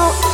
Oh.